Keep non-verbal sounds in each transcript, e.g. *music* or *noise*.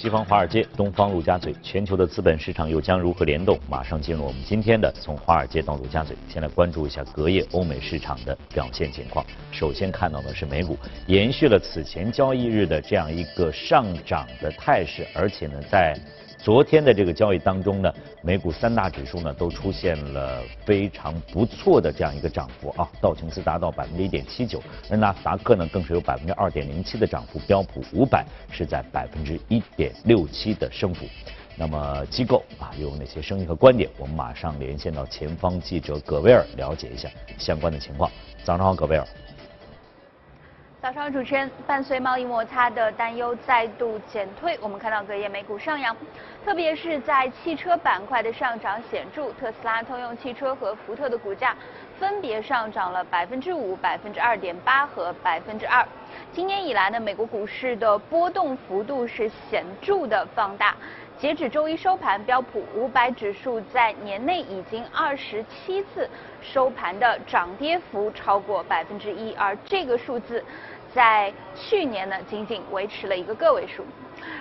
西方华尔街，东方陆家嘴，全球的资本市场又将如何联动？马上进入我们今天的从华尔街到陆家嘴，先来关注一下隔夜欧美市场的表现情况。首先看到的是美股，延续了此前交易日的这样一个上涨的态势，而且呢，在昨天的这个交易当中呢，美股三大指数呢都出现了非常不错的这样一个涨幅啊，道琼斯达到百分之一点七九，而纳斯达克呢更是有百分之二点零七的涨幅，标普五百是在百分之一点六七的升幅。那么机构啊有哪些声音和观点？我们马上连线到前方记者葛威尔了解一下相关的情况。早上好，葛威尔。早上，主持人，伴随贸易摩擦的担忧再度减退，我们看到隔夜美股上扬，特别是在汽车板块的上涨显著，特斯拉、通用汽车和福特的股价分别上涨了百分之五、百分之二点八和百分之二。今年以来呢，美国股市的波动幅度是显著的放大。截止周一收盘，标普五百指数在年内已经二十七次收盘的涨跌幅超过百分之一，而这个数字在去年呢仅仅维持了一个个位数。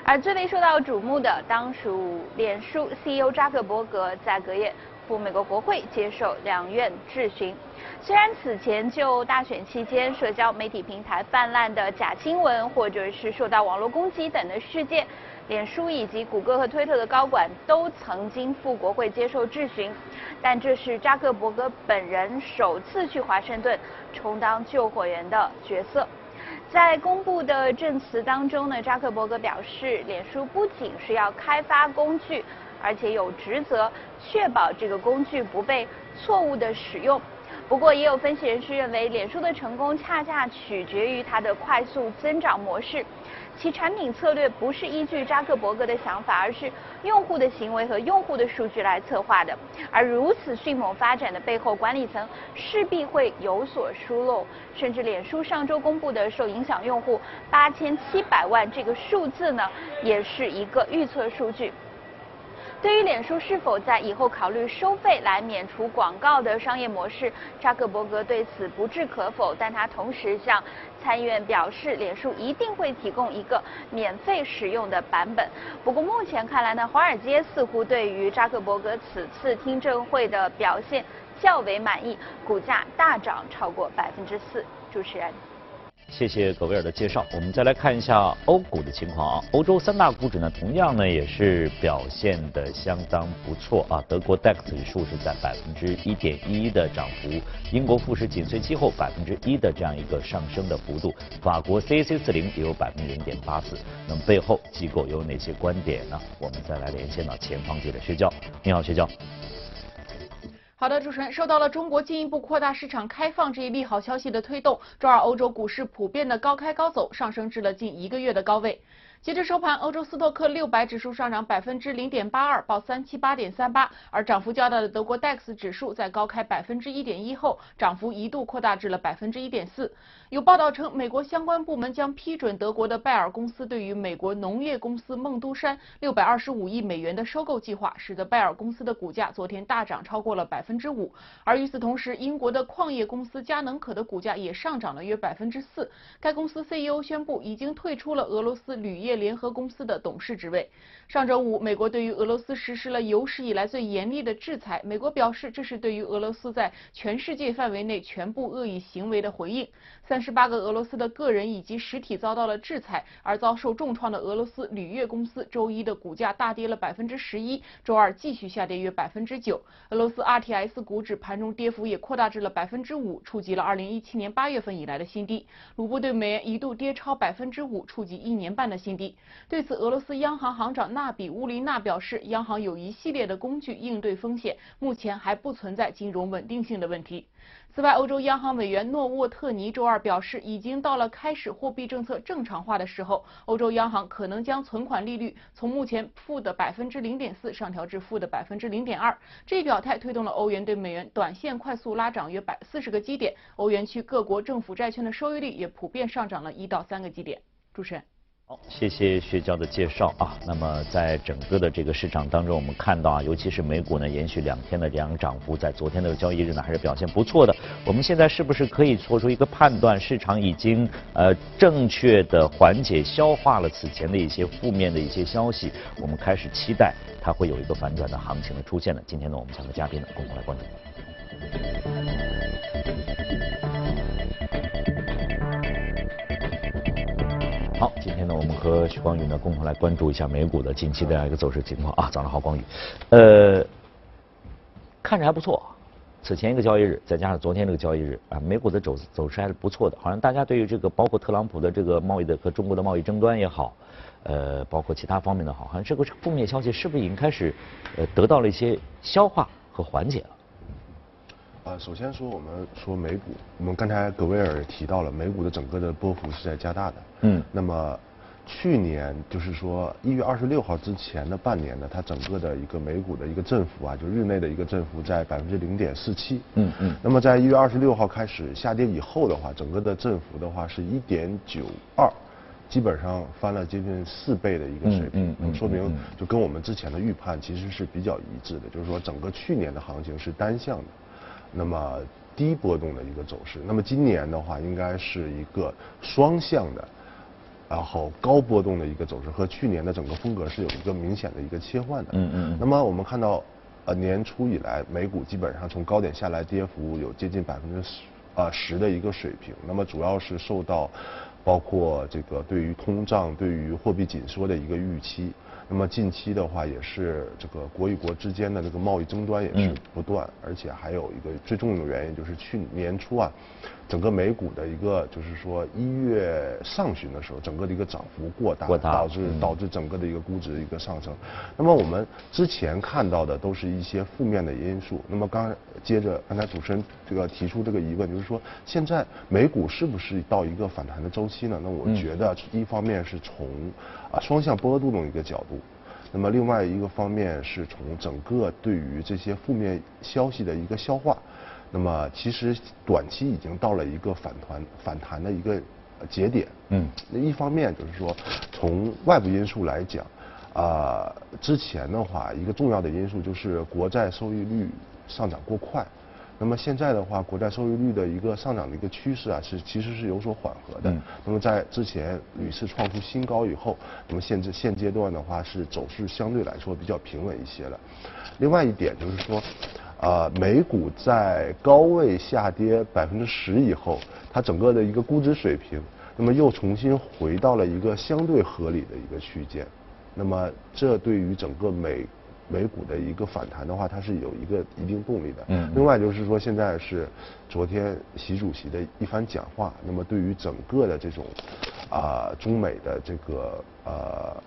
而最为受到瞩目的当属脸书 CEO 扎克伯格在隔夜赴美国国会接受两院质询。虽然此前就大选期间社交媒体平台泛滥的假新闻，或者是受到网络攻击等的事件。脸书以及谷歌和推特的高管都曾经赴国会接受质询，但这是扎克伯格本人首次去华盛顿充当救火员的角色。在公布的证词当中呢，扎克伯格表示，脸书不仅是要开发工具，而且有职责确保这个工具不被错误的使用。不过，也有分析人士认为，脸书的成功恰恰取决于它的快速增长模式。其产品策略不是依据扎克伯格的想法，而是用户的行为和用户的数据来策划的。而如此迅猛发展的背后，管理层势必会有所疏漏。甚至脸书上周公布的受影响用户八千七百万这个数字呢，也是一个预测数据。对于脸书是否在以后考虑收费来免除广告的商业模式，扎克伯格对此不置可否。但他同时向参议院表示，脸书一定会提供一个免费使用的版本。不过目前看来呢，华尔街似乎对于扎克伯格此次听证会的表现较为满意，股价大涨超过百分之四。主持人。谢谢葛威尔的介绍，我们再来看一下欧股的情况啊。欧洲三大股指呢，同样呢也是表现的相当不错啊。德国 DAX 指数是在百分之一点一的涨幅，英国富时紧随其后百分之一的这样一个上升的幅度。法国 CAC 四零也有百分之零点八四。那么背后机构有哪些观点呢？我们再来连线到前方记者薛娇，你好，薛娇。好的，主持人，受到了中国进一步扩大市场开放这一利好消息的推动，周二欧洲股市普遍的高开高走，上升至了近一个月的高位。截至收盘，欧洲斯托克六百指数上涨百分之零点八二，报三七八点三八，而涨幅较大的德国 DAX 指数在高开百分之一点一后，涨幅一度扩大至了百分之一点四。有报道称，美国相关部门将批准德国的拜耳公司对于美国农业公司孟都山六百二十五亿美元的收购计划，使得拜耳公司的股价昨天大涨超过了百分之五。而与此同时，英国的矿业公司佳能可的股价也上涨了约百分之四。该公司 CEO 宣布已经退出了俄罗斯铝业。业联合公司的董事职位。上周五，美国对于俄罗斯实施了有史以来最严厉的制裁。美国表示，这是对于俄罗斯在全世界范围内全部恶意行为的回应。三十八个俄罗斯的个人以及实体遭到了制裁，而遭受重创的俄罗斯铝业公司周一的股价大跌了百分之十一，周二继续下跌约百分之九。俄罗斯 RTS 股指盘中跌幅也扩大至了百分之五，触及了二零一七年八月份以来的新低。卢布对美元一度跌超百分之五，触及一年半的新低。对此，俄罗斯央行行长纳比乌林娜表示，央行有一系列的工具应对风险，目前还不存在金融稳定性的问题。此外，欧洲央行委员诺沃特尼周二表示，已经到了开始货币政策正常化的时候，欧洲央行可能将存款利率从目前负的百分之零点四上调至负的百分之零点二。这一表态推动了欧元对美元短线快速拉涨约百四十个基点，欧元区各国政府债券的收益率也普遍上涨了一到三个基点。主持人。好，谢谢薛娇的介绍啊。那么在整个的这个市场当中，我们看到啊，尤其是美股呢，延续两天的这样涨幅，在昨天的交易日呢，还是表现不错的。我们现在是不是可以做出一个判断，市场已经呃正确的缓解消化了此前的一些负面的一些消息？我们开始期待它会有一个反转的行情的出现呢？今天呢，我们三个嘉宾呢，共同来关注。们和许光宇呢共同来关注一下美股的近期的这样一个走势情况啊。早上好，光宇，呃，看着还不错。此前一个交易日，再加上昨天这个交易日啊，美股的走走势还是不错的。好像大家对于这个包括特朗普的这个贸易的和中国的贸易争端也好，呃，包括其他方面的好，好像这个负面消息是不是已经开始呃得到了一些消化和缓解了？呃，首先说我们说美股，我们刚才格威尔也提到了，美股的整个的波幅是在加大的。嗯。那么去年就是说一月二十六号之前的半年呢，它整个的一个美股的一个振幅啊，就日内的一个振幅在百分之零点四七。嗯嗯。那么在一月二十六号开始下跌以后的话，整个的振幅的话是一点九二，基本上翻了接近四倍的一个水平。嗯嗯。说明就跟我们之前的预判其实是比较一致的，就是说整个去年的行情是单向的。那么低波动的一个走势，那么今年的话应该是一个双向的，然后高波动的一个走势，和去年的整个风格是有一个明显的一个切换的。嗯嗯。那么我们看到，呃年初以来，美股基本上从高点下来跌幅有接近百分之十，呃十的一个水平。那么主要是受到，包括这个对于通胀、对于货币紧缩的一个预期。那么近期的话，也是这个国与国之间的这个贸易争端也是不断，而且还有一个最重要的原因就是去年初啊。整个美股的一个就是说一月上旬的时候，整个的一个涨幅过大，导致导致整个的一个估值一个上升。那么我们之前看到的都是一些负面的因素。那么刚接着刚才主持人这个提出这个疑问，就是说现在美股是不是到一个反弹的周期呢？那我觉得一方面是从啊双向波动的一个角度，那么另外一个方面是从整个对于这些负面消息的一个消化。那么其实短期已经到了一个反弹反弹的一个节点。嗯。那一方面就是说，从外部因素来讲，啊，之前的话一个重要的因素就是国债收益率上涨过快。那么现在的话，国债收益率的一个上涨的一个趋势啊，是其实是有所缓和的。嗯。那么在之前屡次创出新高以后，那么现在现阶段的话是走势相对来说比较平稳一些了。另外一点就是说。啊，美股在高位下跌百分之十以后，它整个的一个估值水平，那么又重新回到了一个相对合理的一个区间，那么这对于整个美美股的一个反弹的话，它是有一个一定动力的。嗯。另外就是说，现在是昨天习主席的一番讲话，那么对于整个的这种啊中美的这个呃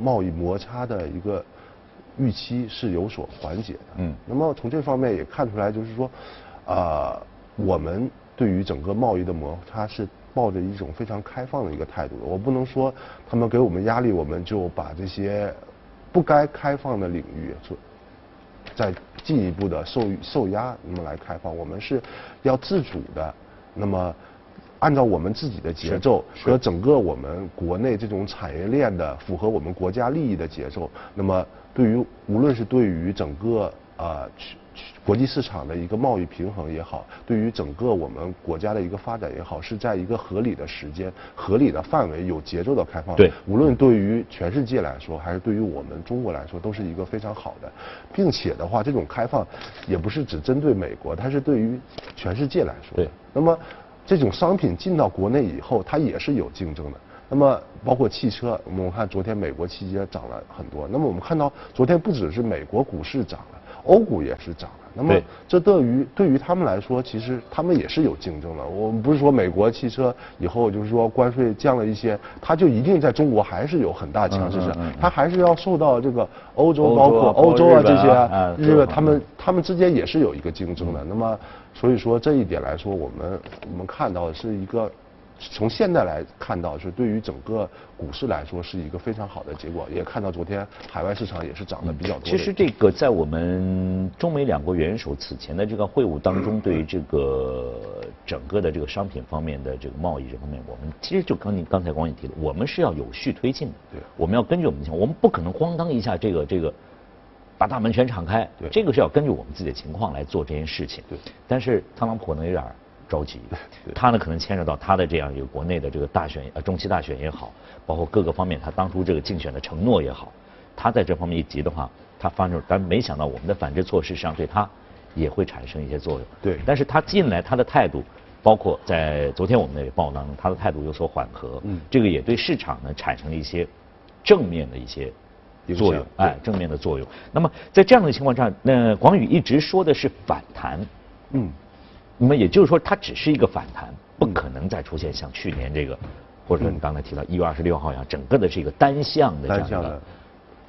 贸易摩擦的一个。预期是有所缓解的，嗯，那么从这方面也看出来，就是说，啊，我们对于整个贸易的摩擦是抱着一种非常开放的一个态度的。我不能说他们给我们压力，我们就把这些不该开放的领域做再进一步的受受压，那么来开放。我们是要自主的，那么按照我们自己的节奏和整个我们国内这种产业链的符合我们国家利益的节奏，那么。对于无论是对于整个啊去去国际市场的一个贸易平衡也好，对于整个我们国家的一个发展也好，是在一个合理的时间、合理的范围、有节奏的开放。对，无论对于全世界来说，还是对于我们中国来说，都是一个非常好的，并且的话，这种开放也不是只针对美国，它是对于全世界来说。对。那么这种商品进到国内以后，它也是有竞争的。那么，包括汽车，我们看昨天美国汽车涨了很多。那么我们看到，昨天不只是美国股市涨了，欧股也是涨了。那么，这对于对于他们来说，其实他们也是有竞争的。我们不是说美国汽车以后就是说关税降了一些，它就一定在中国还是有很大强势性，它还是要受到这个欧洲，包括欧洲啊这些日本，他们他们之间也是有一个竞争的。那么，所以说这一点来说，我们我们看到的是一个。从现在来看到，是对于整个股市来说是一个非常好的结果。也看到昨天海外市场也是涨得比较多。其实这个在我们中美两国元首此前的这个会晤当中，对于这个整个的这个商品方面的这个贸易这方面，我们其实就刚你刚才光也提了，我们是要有序推进的。对，我们要根据我们的情况，我们不可能咣当一下这个这个把大门全敞开。对，这个是要根据我们自己的情况来做这件事情。对，但是特朗普可能有点着急，他呢可能牵扯到他的这样一个国内的这个大选呃中期大选也好，包括各个方面他当初这个竞选的承诺也好，他在这方面一急的话，他发生，但没想到我们的反制措施实际上对他。也会产生一些作用。对，但是他进来他的态度，包括在昨天我们那个报当中，他的态度有所缓和。嗯，这个也对市场呢产生了一些正面的一些作用。哎，正面的作用。那么在这样的情况下，那广宇一直说的是反弹。嗯，那么也就是说，它只是一个反弹，不可能再出现像去年这个，或者说你刚才提到一月二十六号一样，整个的是一个单向的这样的。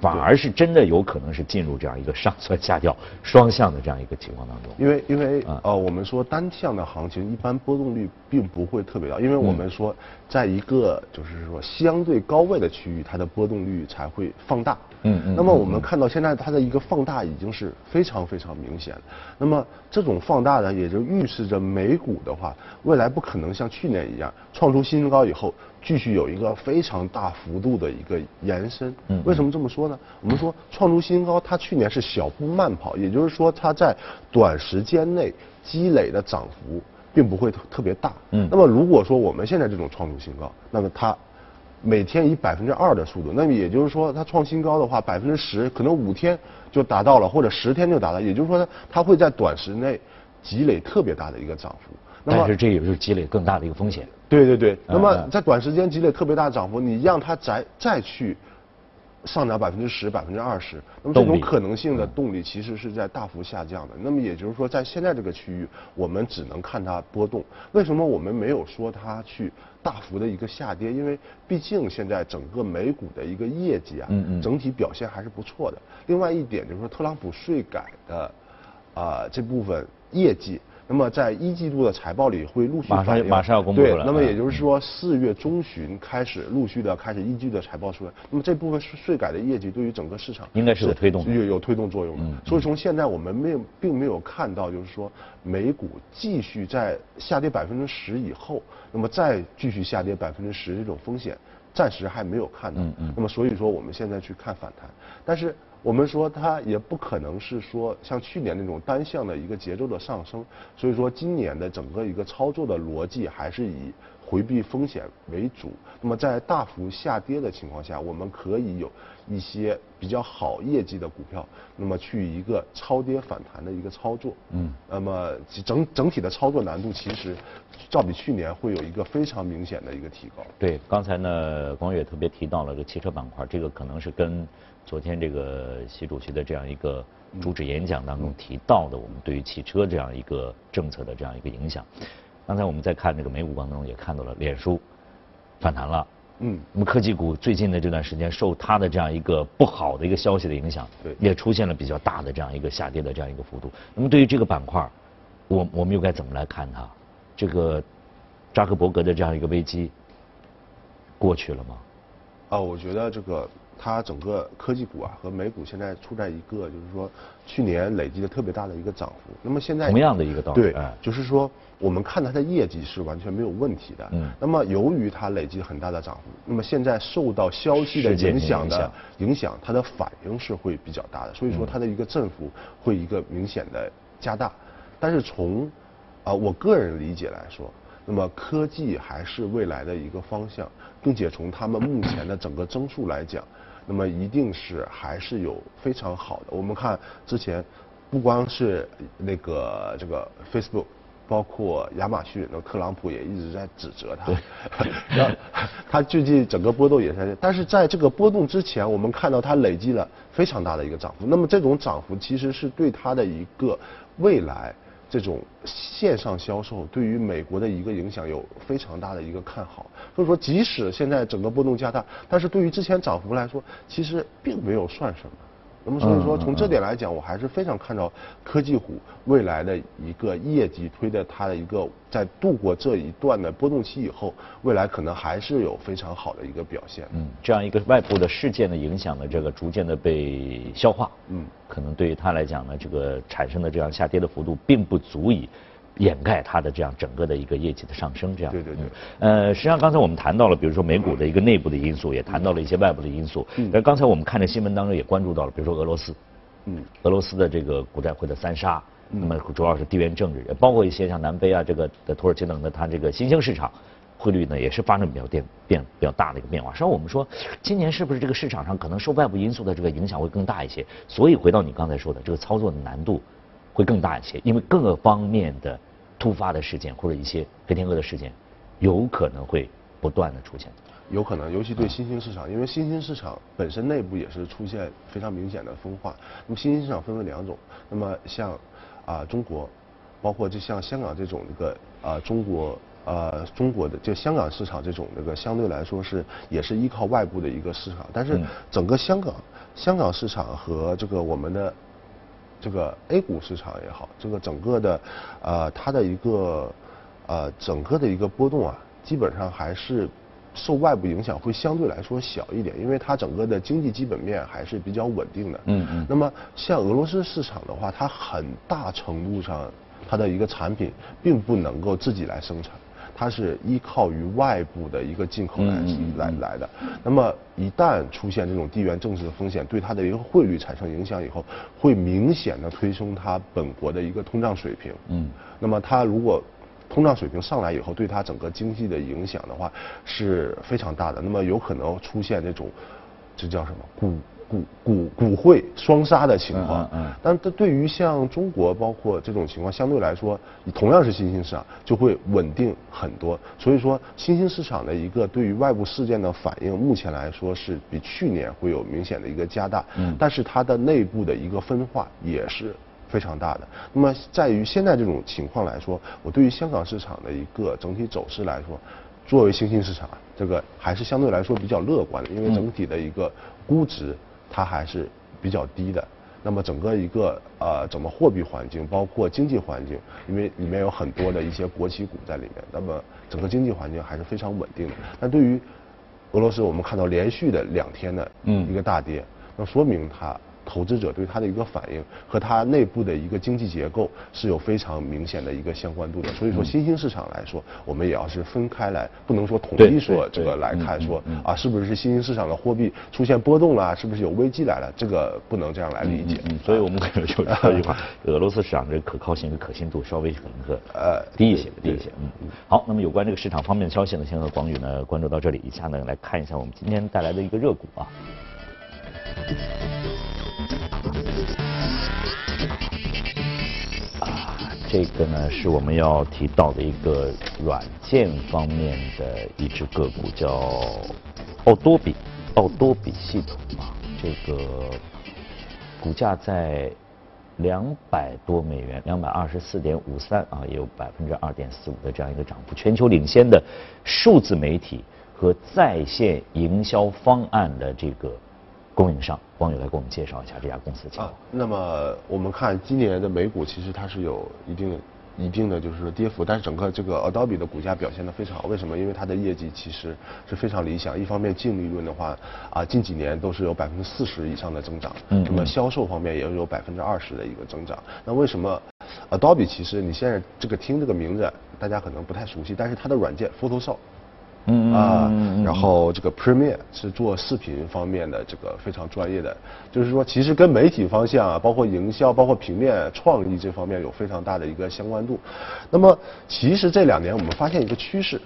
反而是真的有可能是进入这样一个上蹿下跳、双向的这样一个情况当中。因为因为呃，我们说单向的行情一般波动率并不会特别大，因为我们说在一个就是说相对高位的区域，它的波动率才会放大。嗯嗯。那么我们看到现在它的一个放大已经是非常非常明显。那么这种放大呢，也就预示着美股的话，未来不可能像去年一样创出新高以后。继续有一个非常大幅度的一个延伸。嗯，为什么这么说呢？我们说创出新高，它去年是小步慢跑，也就是说它在短时间内积累的涨幅并不会特特别大。嗯，那么如果说我们现在这种创出新高，那么它每天以百分之二的速度，那么也就是说它创新高的话，百分之十可能五天就达到了，或者十天就达到，也就是说它会在短时内积累特别大的一个涨幅。但是这也是积累更大的一个风险。对对对，那么在短时间积累特别大的涨幅，你让它再再去上涨百分之十、百分之二十，那么这种可能性的动力其实是在大幅下降的。那么也就是说，在现在这个区域，我们只能看它波动。为什么我们没有说它去大幅的一个下跌？因为毕竟现在整个美股的一个业绩啊，整体表现还是不错的。另外一点就是说，特朗普税改的啊这部分业绩。那么在一季度的财报里会陆续马上马上要公布了。对。那么也就是说四月中旬开始陆续的开始一季度的财报出来。那么这部分税改的业绩对于整个市场应该是有推动有有推动作用的。所以从现在我们没有并没有看到就是说美股继续在下跌百分之十以后，那么再继续下跌百分之十这种风险暂时还没有看到。那么所以说我们现在去看反弹，但是。我们说它也不可能是说像去年那种单向的一个节奏的上升，所以说今年的整个一个操作的逻辑还是以回避风险为主。那么在大幅下跌的情况下，我们可以有一些比较好业绩的股票，那么去一个超跌反弹的一个操作。嗯。那么整整体的操作难度其实，照比去年会有一个非常明显的一个提高。对，刚才呢，光月特别提到了这汽车板块，这个可能是跟。昨天这个习主席的这样一个主旨演讲当中提到的，我们对于汽车这样一个政策的这样一个影响。刚才我们在看这个美股当中也看到了，脸书反弹了。嗯。那么科技股最近的这段时间受它的这样一个不好的一个消息的影响，对，也出现了比较大的这样一个下跌的这样一个幅度。那么对于这个板块，我我们又该怎么来看它？这个扎克伯格的这样一个危机过去了吗？啊，我觉得这个。它整个科技股啊和美股现在处在一个就是说去年累积的特别大的一个涨幅，那么现在同样的一个道理，对，就是说我们看它的业绩是完全没有问题的，嗯，那么由于它累积很大的涨幅，那么现在受到消息的影响的影响，它的反应是会比较大的，所以说它的一个振幅会一个明显的加大，但是从啊我个人理解来说。那么科技还是未来的一个方向，并且从他们目前的整个增速来讲，那么一定是还是有非常好的。我们看之前，不光是那个这个 Facebook，包括亚马逊，那特朗普也一直在指责他。那 *laughs* 他最近整个波动也在，但是在这个波动之前，我们看到它累积了非常大的一个涨幅。那么这种涨幅其实是对它的一个未来。这种线上销售对于美国的一个影响有非常大的一个看好，所以说即使现在整个波动加大，但是对于之前涨幅来说，其实并没有算什么。那么所以说，从这点来讲，我还是非常看到科技股未来的一个业绩推的它的一个在度过这一段的波动期以后，未来可能还是有非常好的一个表现。嗯，这样一个外部的事件的影响呢，这个逐渐的被消化。嗯，可能对于它来讲呢，这个产生的这样下跌的幅度并不足以掩盖它的这样整个的一个业绩的上升，这样。对对对。呃，实际上刚才我们谈到了，比如说美股的一个内部的因素，也谈到了一些外部的因素。嗯。刚才我们看这新闻当中也关注到了，比如说俄罗斯。嗯。俄罗斯的这个股债会的三杀，那么主要是地缘政治，包括一些像南非啊、这个的土耳其等的，它这个新兴市场汇率呢也是发生比较变变比较大的一个变化。实际上我们说，今年是不是这个市场上可能受外部因素的这个影响会更大一些？所以回到你刚才说的，这个操作的难度会更大一些，因为各方面的。突发的事件或者一些黑天鹅的事件，有可能会不断的出现。有可能，尤其对新兴市场，因为新兴市场本身内部也是出现非常明显的分化。那么新兴市场分为两种，那么像啊中国，包括就像香港这种一个啊中国呃中国的就香港市场这种这个相对来说是也是依靠外部的一个市场，但是整个香港香港市场和这个我们的。这个 A 股市场也好，这个整个的，呃，它的一个，呃，整个的一个波动啊，基本上还是受外部影响会相对来说小一点，因为它整个的经济基本面还是比较稳定的。嗯嗯。那么像俄罗斯市场的话，它很大程度上它的一个产品并不能够自己来生产。它是依靠于外部的一个进口来来来的，那么一旦出现这种地缘政治的风险，对它的一个汇率产生影响以后，会明显的推升它本国的一个通胀水平。嗯，那么它如果通胀水平上来以后，对它整个经济的影响的话是非常大的，那么有可能出现这种，这叫什么股？股股股会双杀的情况，嗯，但这对于像中国，包括这种情况，相对来说，同样是新兴市场，就会稳定很多。所以说，新兴市场的一个对于外部事件的反应，目前来说是比去年会有明显的一个加大，嗯，但是它的内部的一个分化也是非常大的。那么，在于现在这种情况来说，我对于香港市场的一个整体走势来说，作为新兴市场，这个还是相对来说比较乐观的，因为整体的一个估值。它还是比较低的，那么整个一个呃，整个货币环境，包括经济环境，因为里面有很多的一些国企股在里面，那么整个经济环境还是非常稳定的。但对于俄罗斯，我们看到连续的两天的一个大跌，那说明它。投资者对它的一个反应和它内部的一个经济结构是有非常明显的一个相关度的，所以说新兴市场来说，我们也要是分开来，不能说统一说这个来看说啊，是不是新兴市场的货币出现波动了，是不是有危机来了，这个不能这样来理解。所以我们可能就说一句话，俄罗斯市场的可靠性和可信度稍微可能是呃低一些，低一些。嗯，好，那么有关这个市场方面的消息呢，先和广宇呢关注到这里，以下呢来看一下我们今天带来的一个热股啊。啊，这个呢是我们要提到的一个软件方面的一只个股，叫奥多比，奥多比系统啊，这个股价在两百多美元，两百二十四点五三啊，也有百分之二点四五的这样一个涨幅，全球领先的数字媒体和在线营销方案的这个。供应商，网友来给我们介绍一下这家公司的情况。那么我们看今年的美股，其实它是有一定、一定的就是跌幅，但是整个这个 Adobe 的股价表现的非常好。为什么？因为它的业绩其实是非常理想。一方面净利润的话，啊，近几年都是有百分之四十以上的增长。嗯。那么销售方面也有百分之二十的一个增长。那为什么 Adobe 其实你现在这个听这个名字，大家可能不太熟悉，但是它的软件 Photoshop。嗯啊，然后这个 Premiere 是做视频方面的这个非常专业的，就是说其实跟媒体方向啊，包括营销、包括平面创意这方面有非常大的一个相关度。那么其实这两年我们发现一个趋势，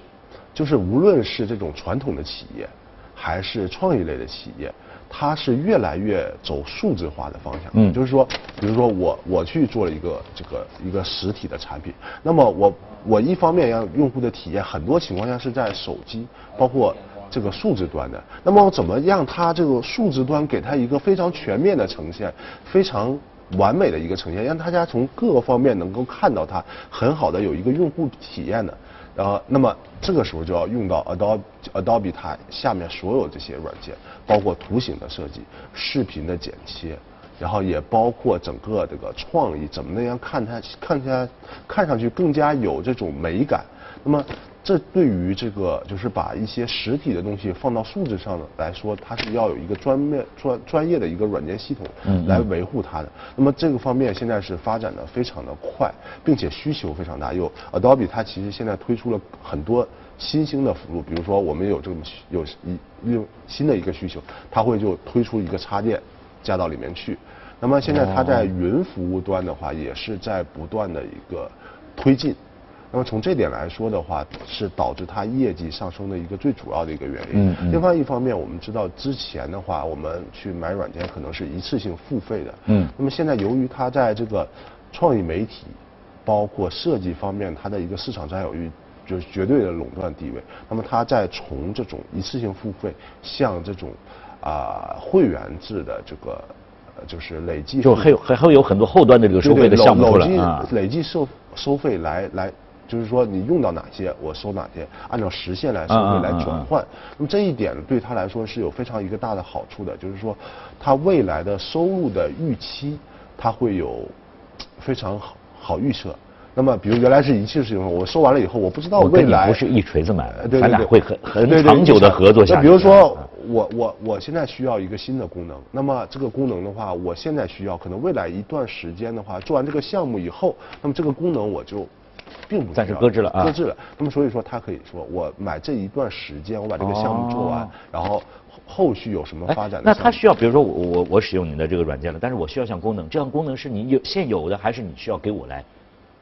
就是无论是这种传统的企业，还是创意类的企业。它是越来越走数字化的方向，嗯，就是说，比如说我我去做了一个这个一个实体的产品，那么我我一方面让用户的体验很多情况下是在手机，包括这个数字端的，那么我怎么让它这个数字端给它一个非常全面的呈现，非常完美的一个呈现，让大家从各个方面能够看到它很好的有一个用户体验的。然后，那么这个时候就要用到 Adobe Adobe 它下面所有这些软件，包括图形的设计、视频的剪切，然后也包括整个这个创意，怎么那样看它看它看上去更加有这种美感。那么这对于这个就是把一些实体的东西放到数字上来说，它是要有一个专面专专业的一个软件系统来维护它的。那么这个方面现在是发展的非常的快，并且需求非常大。有 Adobe 它其实现在推出了很多新兴的服务，比如说我们有这么有一用新的一个需求，它会就推出一个插件加到里面去。那么现在它在云服务端的话，也是在不断的一个推进。那么从这点来说的话，是导致它业绩上升的一个最主要的一个原因。另外一方面，我们知道之前的话，我们去买软件可能是一次性付费的。嗯。那么现在由于它在这个创意媒体，包括设计方面，它的一个市场占有率就是绝对的垄断地位。那么它在从这种一次性付费向这种啊会员制的这个就是累计，就还有还会有很多后端的这个收费的项目出来啊。累计收收费来来。就是说，你用到哪些，我收哪些，按照实现来收费来转换。那么这一点对他来说是有非常一个大的好处的，就是说，他未来的收入的预期，他会有非常好好预测。那么，比如原来是一次性用，我收完了以后，我不知道未来不是一锤子买卖，咱俩会很很长久的合作下去。那比如说，我我我现在需要一个新的功能，那么这个功能的话，我现在需要，可能未来一段时间的话，做完这个项目以后，那么这个功能我就。并不暂时搁置了啊，搁置了。那么所以说，他可以说，我买这一段时间，我把这个项目做完，然后后续有什么发展？那他需要，比如说我我我使用你的这个软件了，但是我需要项功能，这项功能是你有现有的，还是你需要给我来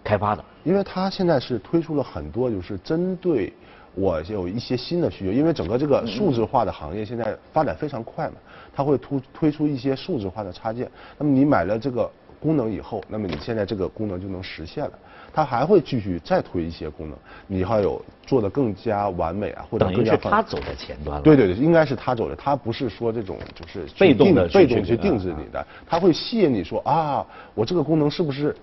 开发的？因为他现在是推出了很多，就是针对我有一些新的需求，因为整个这个数字化的行业现在发展非常快嘛，它会突推出一些数字化的插件。那么你买了这个功能以后，那么你现在这个功能就能实现了。它还会继续再推一些功能，你还有做的更加完美啊，或者更加。等于是他走在前端了。对对对，应该是他走的，他不是说这种就是被动的被动去定制你的，他会吸引你说啊，我这个功能是不是？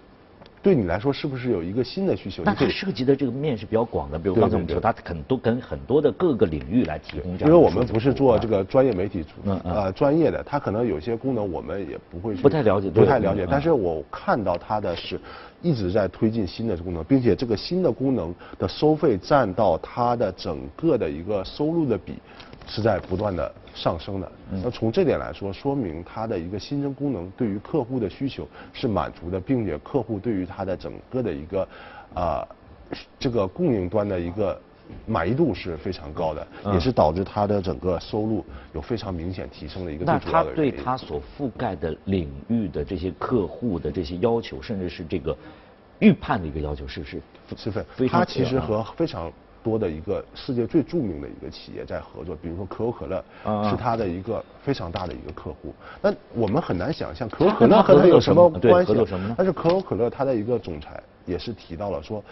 对你来说，是不是有一个新的需求？那它涉及的这个面是比较广的，比如刚才我们说，它可能都跟很多的各个领域来提供这样。因为我们不是做这个专业媒体，呃，专业的，它可能有些功能我们也不会不太了解，不太了解。但是我看到它的是一直在推进新的功能，并且这个新的功能的收费占到它的整个的一个收入的比。是在不断的上升的。那从这点来说，说明它的一个新增功能对于客户的需求是满足的，并且客户对于它的整个的一个啊这个供应端的一个满意度是非常高的，也是导致它的整个收入有非常明显提升的一个最主要的原因。那它对它所覆盖的领域的这些客户的这些要求，甚至是这个预判的一个要求，是不是是非它其实和非常。多的一个世界最著名的一个企业在合作，比如说可口可乐，是他的一个非常大的一个客户。那我们很难想象 *laughs* 可口可乐和他有什么关系？但是可口可乐它的一个总裁也是提到了说，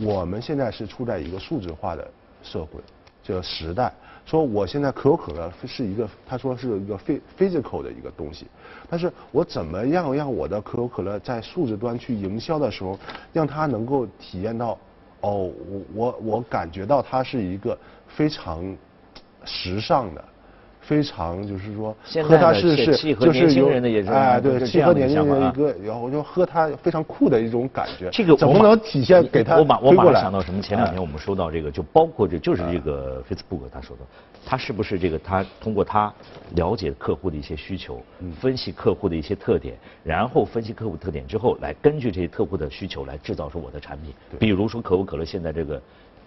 我们现在是处在一个数字化的社会这个时代。说我现在可口可乐是一个，他说是一个非 physical 的一个东西，但是我怎么样让我的可口可乐在数字端去营销的时候，让它能够体验到。哦，我我我感觉到它是一个非常时尚的。非常就是说，喝它是是就是哎对，契合年轻人的一个，然后就喝它非常酷的一种感觉。这个怎么能体现给他？我马我马上想到什么？前两天我们收到这个，就包括这就是这个 Facebook 他说的，他是不是这个他通过他了解客户的一些需求，分析客户的一些特点，然后分析客户特点之后，来根据这些客户的需求来制造出我的产品。比如说可口可乐现在这个。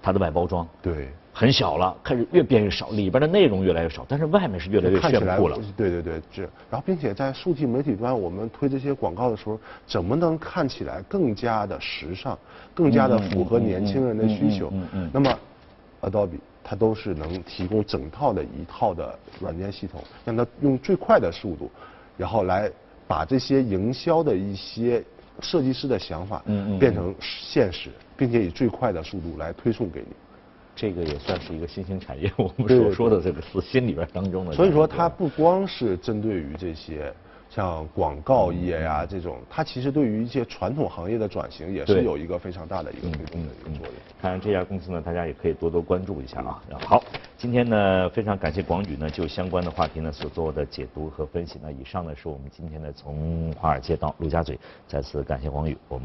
它的外包装对很小了，开始越变越少，里边的内容越来越少，但是外面是越来越炫酷了。对对对，这然后并且在数据媒体端，我们推这些广告的时候，怎么能看起来更加的时尚，更加的符合年轻人的需求？嗯嗯。那么，Adobe 它都是能提供整套的一套的软件系统，让它用最快的速度，然后来把这些营销的一些。设计师的想法，嗯嗯，变成现实，并且以最快的速度来推送给你，这个也算是一个新兴产业。*laughs* 我们所说的这个是心里边当中的。所以说，它不光是针对于这些。像广告业呀这种，它其实对于一些传统行业的转型也是有一个非常大的一个推动的一个作用。看来这家公司呢，大家也可以多多关注一下啊。好，今天呢非常感谢广宇呢就相关的话题呢所做的解读和分析。那以上呢是我们今天呢从华尔街到陆家嘴，再次感谢广宇，我们。